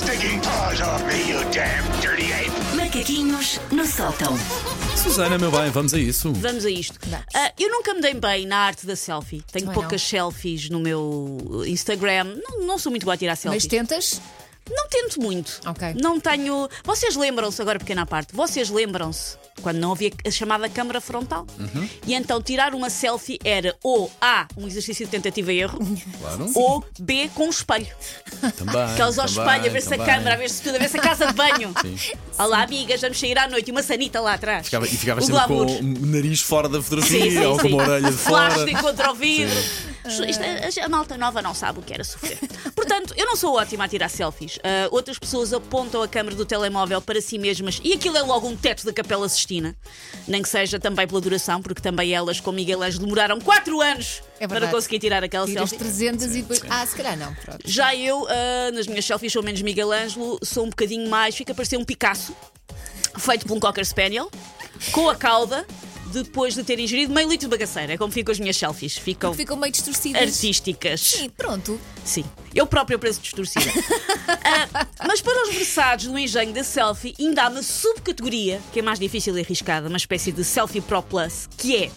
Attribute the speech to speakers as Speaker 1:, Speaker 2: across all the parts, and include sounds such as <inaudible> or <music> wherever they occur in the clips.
Speaker 1: stinking paws off me, you damn dirty ape!
Speaker 2: Macaquinhos no sótão.
Speaker 3: Susana, meu bem, vamos a isso.
Speaker 4: Vamos a isto.
Speaker 5: Vamos.
Speaker 4: Ah, eu nunca me dei bem na arte da selfie. Tenho
Speaker 5: Também
Speaker 4: poucas selfies no meu Instagram. Não, não sou muito boa a tirar
Speaker 5: Mas
Speaker 4: selfies.
Speaker 5: tentas?
Speaker 4: Não tento muito.
Speaker 5: Ok.
Speaker 4: Não tenho. Vocês lembram-se, agora pequena parte, vocês lembram-se quando não havia a chamada câmara frontal?
Speaker 3: Uhum.
Speaker 4: E então tirar uma selfie era ou A, um exercício de tentativa e erro,
Speaker 3: Claro.
Speaker 4: ou B, com um espelho.
Speaker 3: Também.
Speaker 4: Aqueles ao
Speaker 3: também,
Speaker 4: espelho, a ver se a câmara, a ver se tudo, a ver se a casa de banho. <laughs> Olá, amigas, vamos sair à noite e uma sanita lá atrás.
Speaker 3: Ficava- e ficava
Speaker 4: O
Speaker 3: sempre com
Speaker 4: glamour.
Speaker 3: o nariz fora da fotografia
Speaker 4: Sim, sim,
Speaker 3: ou com
Speaker 4: sim.
Speaker 3: uma orelha de fora.
Speaker 4: Plástico contra o vidro. Isto, a, a malta nova não sabe o que era sofrer. <laughs> Portanto, eu não sou ótima a tirar selfies. Ah, outras pessoas apontam a câmera do telemóvel para si mesmas e aquilo é logo um teto da Capela Sistina. Nem que seja também pela duração, porque também elas, com Miguel Ângelo, demoraram 4 anos
Speaker 5: É
Speaker 4: para conseguir tirar aquela
Speaker 5: Tiras
Speaker 4: selfie.
Speaker 5: 300 e depois. Ah, se calhar não. Pronto.
Speaker 4: Já eu, ah, nas minhas selfies, sou menos Miguel Ângelo, sou um bocadinho mais, fica a parecer um Picasso, feito por um Cocker Spaniel, com a cauda, depois de ter ingerido meio litro de bagaceira. É como ficam as minhas selfies. Ficam
Speaker 5: Ficam meio distorcidas.
Speaker 4: artísticas.
Speaker 5: Sim, pronto.
Speaker 4: Sim. Eu própria pareço distorcida. <laughs> Ah, mas para os versados do engenho da selfie, ainda há uma subcategoria que é mais difícil e arriscada, uma espécie de selfie pro plus, que é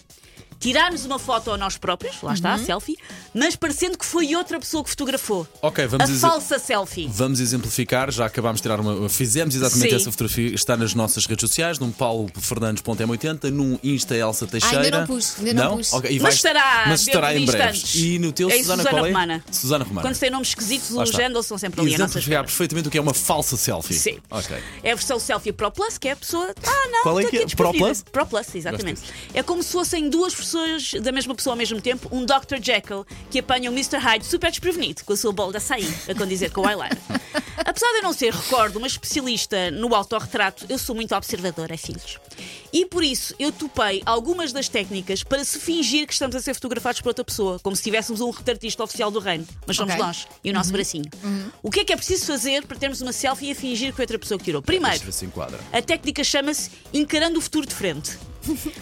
Speaker 4: tirarmos uma foto a nós próprios, lá está, a selfie, mas parecendo que foi outra pessoa que fotografou.
Speaker 3: Ok, vamos
Speaker 4: a
Speaker 3: exe-
Speaker 4: falsa selfie.
Speaker 3: Vamos exemplificar, já acabámos de tirar uma. Fizemos exatamente
Speaker 4: Sim.
Speaker 3: essa fotografia, está nas nossas redes sociais, num Paulo Fernandes.m80, num Insta Elsa Teixeira.
Speaker 5: ainda não pus, ainda não pus.
Speaker 3: Ok, e
Speaker 4: Mas
Speaker 3: vais-
Speaker 4: estará
Speaker 3: mas estará em breve. E no teu,
Speaker 4: É
Speaker 3: Susana,
Speaker 4: Susana
Speaker 3: qual é?
Speaker 4: Romana.
Speaker 3: Susana Romana.
Speaker 4: Quando se tem nomes esquisitos,
Speaker 3: Lá
Speaker 4: os
Speaker 3: está.
Speaker 4: handles são sempre ali a nossa
Speaker 3: Exemplificar
Speaker 4: espera.
Speaker 3: perfeitamente o que é uma falsa selfie.
Speaker 4: Sim.
Speaker 3: Ok.
Speaker 4: É a versão selfie Pro Plus, que é a pessoa. Ah, não,
Speaker 3: Qual é
Speaker 4: estou
Speaker 3: que é?
Speaker 4: aqui
Speaker 3: Pro
Speaker 4: desprevenida.
Speaker 3: Plus?
Speaker 4: Pro Plus, exatamente. É como se fossem duas pessoas da mesma pessoa ao mesmo tempo, um Dr. Jekyll que apanha o Mr. Hyde super desprevenido com a sua bola de açaí, a condizer com o eyeliner. <laughs> Apesar de eu não ser, recordo, uma especialista no autorretrato, eu sou muito observadora, filhos. E por isso eu topei algumas das técnicas para se fingir que estamos a ser fotografados por outra pessoa, como se tivéssemos um retratista oficial do reino. Mas somos
Speaker 5: Ok.
Speaker 4: nós e o nosso bracinho. O que é que é preciso fazer para termos uma selfie e a fingir que foi outra pessoa que tirou? Primeiro, a técnica chama-se encarando o futuro de frente.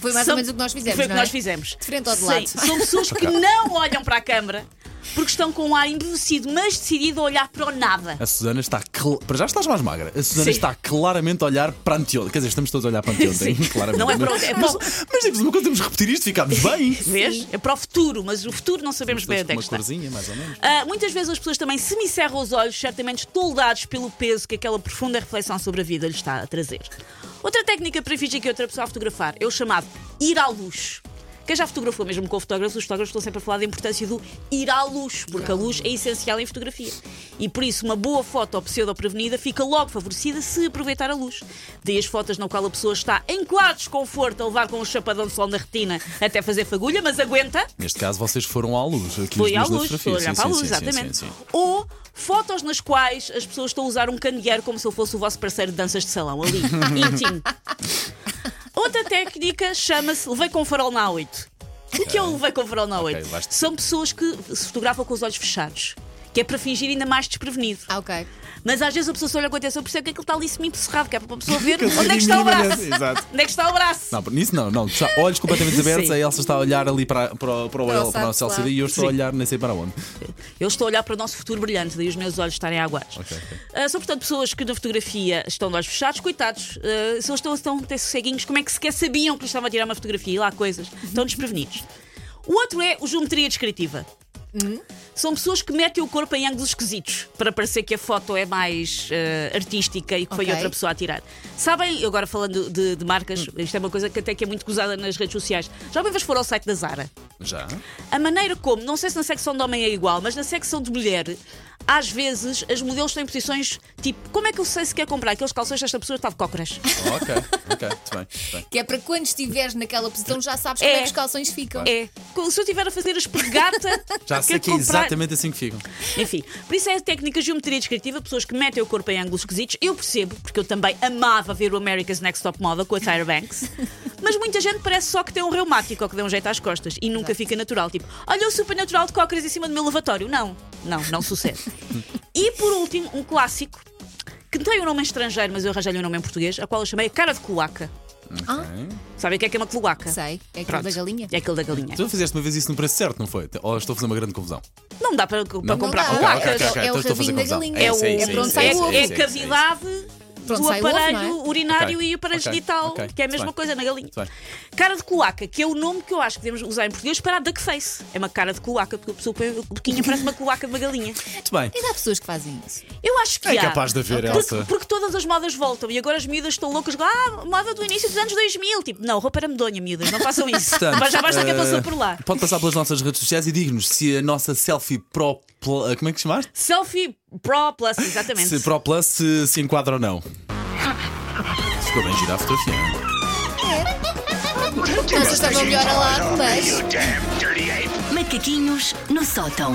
Speaker 5: Foi mais
Speaker 4: São-
Speaker 5: ou menos o que nós fizemos.
Speaker 4: Foi o que
Speaker 5: não é?
Speaker 4: nós fizemos.
Speaker 5: De frente ou de
Speaker 4: Sim,
Speaker 5: lado.
Speaker 4: São pessoas que não olham para a câmara porque estão com um ar embevecido, mas decidido a olhar para o nada.
Speaker 3: A Susana está. cl- Para já estás mais magra. A Susana
Speaker 4: Sim.
Speaker 3: está claramente a olhar para anteontem. Quer dizer, estamos todos a olhar para anteontem.
Speaker 4: Sim.
Speaker 3: Claramente.
Speaker 4: Não é para
Speaker 3: mas,
Speaker 4: onde- é
Speaker 3: mas, mas digo-vos uma coisa, temos de repetir isto, ficámos bem.
Speaker 4: Vês? É para o futuro, mas o futuro não sabemos bem onde é
Speaker 3: uma
Speaker 4: que está.
Speaker 3: corzinha, mais ou menos.
Speaker 4: Ah, muitas vezes as pessoas também semicerram os olhos, certamente toldados pelo peso que aquela profunda reflexão sobre a vida lhes está a trazer. Outra técnica para fingir que outra pessoa a fotografar é o chamado ir à luz. Quem já fotografou mesmo com fotógrafos, os fotógrafos estão sempre a falar da importância do ir à luz, porque a luz é essencial em fotografia. E por isso, uma boa foto ou pseudo-prevenida fica logo favorecida se aproveitar a luz. Daí as fotos na qual a pessoa está em claro desconforto a levar com um chapadão de sol na retina até fazer fagulha, mas aguenta.
Speaker 3: Neste caso, vocês foram à luz. Aqui
Speaker 4: Foi
Speaker 3: os
Speaker 4: à luz, foi olhar
Speaker 3: Sim,
Speaker 4: para a luz,
Speaker 3: sim,
Speaker 4: exatamente.
Speaker 3: sim.
Speaker 4: Ou fotos nas quais as pessoas estão a usar um candeeiro como se ele fosse o vosso parceiro de danças de salão ali, íntimo. <laughs> Outra técnica chama-se levei com farol na A8. O que é o levei com farol na A8?
Speaker 3: Ok, basta-
Speaker 4: São pessoas que se fotografam com os olhos fechados. Que é para fingir ainda mais desprevenido.
Speaker 5: Ah, ok.
Speaker 4: Mas às vezes a pessoa se olha com atenção, percebe que aquilo está ali semi-cerrado, que é para a pessoa ver <laughs> onde é que está o braço.
Speaker 3: exato.
Speaker 4: Onde é que está o braço?
Speaker 3: Não, nisso não, não. Está olhos completamente <laughs> abertos,
Speaker 4: Sim.
Speaker 3: a Elsa está a olhar ali para, para, para, o,
Speaker 5: Para o
Speaker 3: para, o nosso
Speaker 5: saco,
Speaker 3: LCD e eu estou a
Speaker 4: Sim.
Speaker 3: olhar nem sei para onde.
Speaker 4: Eu estou a olhar para o nosso futuro brilhante, daí os meus olhos estarem aguados.
Speaker 3: Ok, ok.
Speaker 4: Ah, são, portanto, pessoas que na fotografia estão de olhos fechados, coitados. ah, se eles estão, estão a ter ceguinhos, como é que sequer sabiam que lhes estavam a tirar uma fotografia e lá coisas? Estão desprevenidos. O outro é o geometria descritiva. São pessoas que metem o corpo em ângulos esquisitos para parecer que a foto é mais ah, artística e que foi
Speaker 5: Ok.
Speaker 4: outra pessoa a tirar. Sabem, agora falando de, de marcas, isto é uma coisa que até que é muito gozada nas redes sociais. Já uma vez foram ao site da Zara?
Speaker 3: Já?
Speaker 4: A maneira como, não sei se na secção de homem é igual, mas na secção de mulher, às vezes as modelos têm posições tipo: como é que eu sei se quer comprar aqueles calções desta pessoa está de cócoras?
Speaker 3: ok, ok, muito bem. muito bem.
Speaker 5: Que é para quando estiveres naquela posição já sabes como
Speaker 4: É.
Speaker 5: é que os calções ficam.
Speaker 4: É. Se eu estiver a fazer a esparregata, <laughs>
Speaker 3: Já sei que é
Speaker 4: comprar-
Speaker 3: exatamente assim que ficam.
Speaker 4: Enfim, por isso é a técnica de geometria descritiva, pessoas que metem o corpo em ângulos esquisitos. Eu percebo, porque eu também amava ver o America's Next Top Model com a Tyra Banks. <laughs> Mas muita gente parece só que tem um reumático ou que deu um jeito às costas e nunca fica natural. Tipo, olha o super natural de cócoras em cima do meu lavatório. Não, não, não sucede. e por último, um clássico que tem um nome em estrangeiro, mas eu arranjei-lhe um nome em português, a qual eu chamei a cara de cloaca. Sabem o que é que é uma cloaca?
Speaker 5: Sei, é aquele
Speaker 4: Pronto.
Speaker 5: da galinha.
Speaker 4: É aquele da galinha.
Speaker 3: Tu fizeste uma vez isso no preço certo, não foi? Ou estou a fazer uma grande confusão?
Speaker 4: Não dá para, para
Speaker 3: Não?
Speaker 4: comprar
Speaker 5: dá.
Speaker 4: cloacas.
Speaker 5: Ok, ok, ok. É o
Speaker 3: então
Speaker 5: rabinho da galinha.
Speaker 4: É, o,
Speaker 5: é
Speaker 4: é,
Speaker 5: o
Speaker 4: é
Speaker 3: sim,
Speaker 4: a cavidade
Speaker 5: Pronto, o ovo,
Speaker 4: aparelho
Speaker 5: não é?
Speaker 4: urinário
Speaker 3: Ok,
Speaker 4: e o aparelho
Speaker 3: ok,
Speaker 4: genital,
Speaker 3: ok,
Speaker 4: que é a mesma
Speaker 3: bem.
Speaker 4: coisa na galinha. Cara de cloaca, que é o nome que eu acho que devemos usar em português para a duckface. É uma cara de cloaca, porque a pessoa põe a boquinha parece uma cloaca de uma galinha.
Speaker 3: Muito bem.
Speaker 5: Ainda há pessoas que fazem isso.
Speaker 4: Eu acho que
Speaker 3: É
Speaker 4: há.
Speaker 3: capaz de haver,
Speaker 4: porque,
Speaker 3: Elsa.
Speaker 4: porque todas as modas voltam e agora as miúdas estão loucas. Ah, moda do início dos anos 2000. Tipo, não, roupa era medonha, miúdas, não façam isso.
Speaker 3: Portanto,
Speaker 4: Mas já basta quem
Speaker 3: eh,
Speaker 4: passou por lá.
Speaker 3: Pode passar pelas nossas redes sociais e diga-nos se a nossa selfie Pro. Como é que chamaste?
Speaker 4: Selfie Pro Plus, exatamente.
Speaker 3: Se Pro Plus se, se enquadra ou não. Ficou bem gira a fotografia.
Speaker 5: Não sei se estava melhor a lado, mas.
Speaker 2: Macaquinhos no sótão.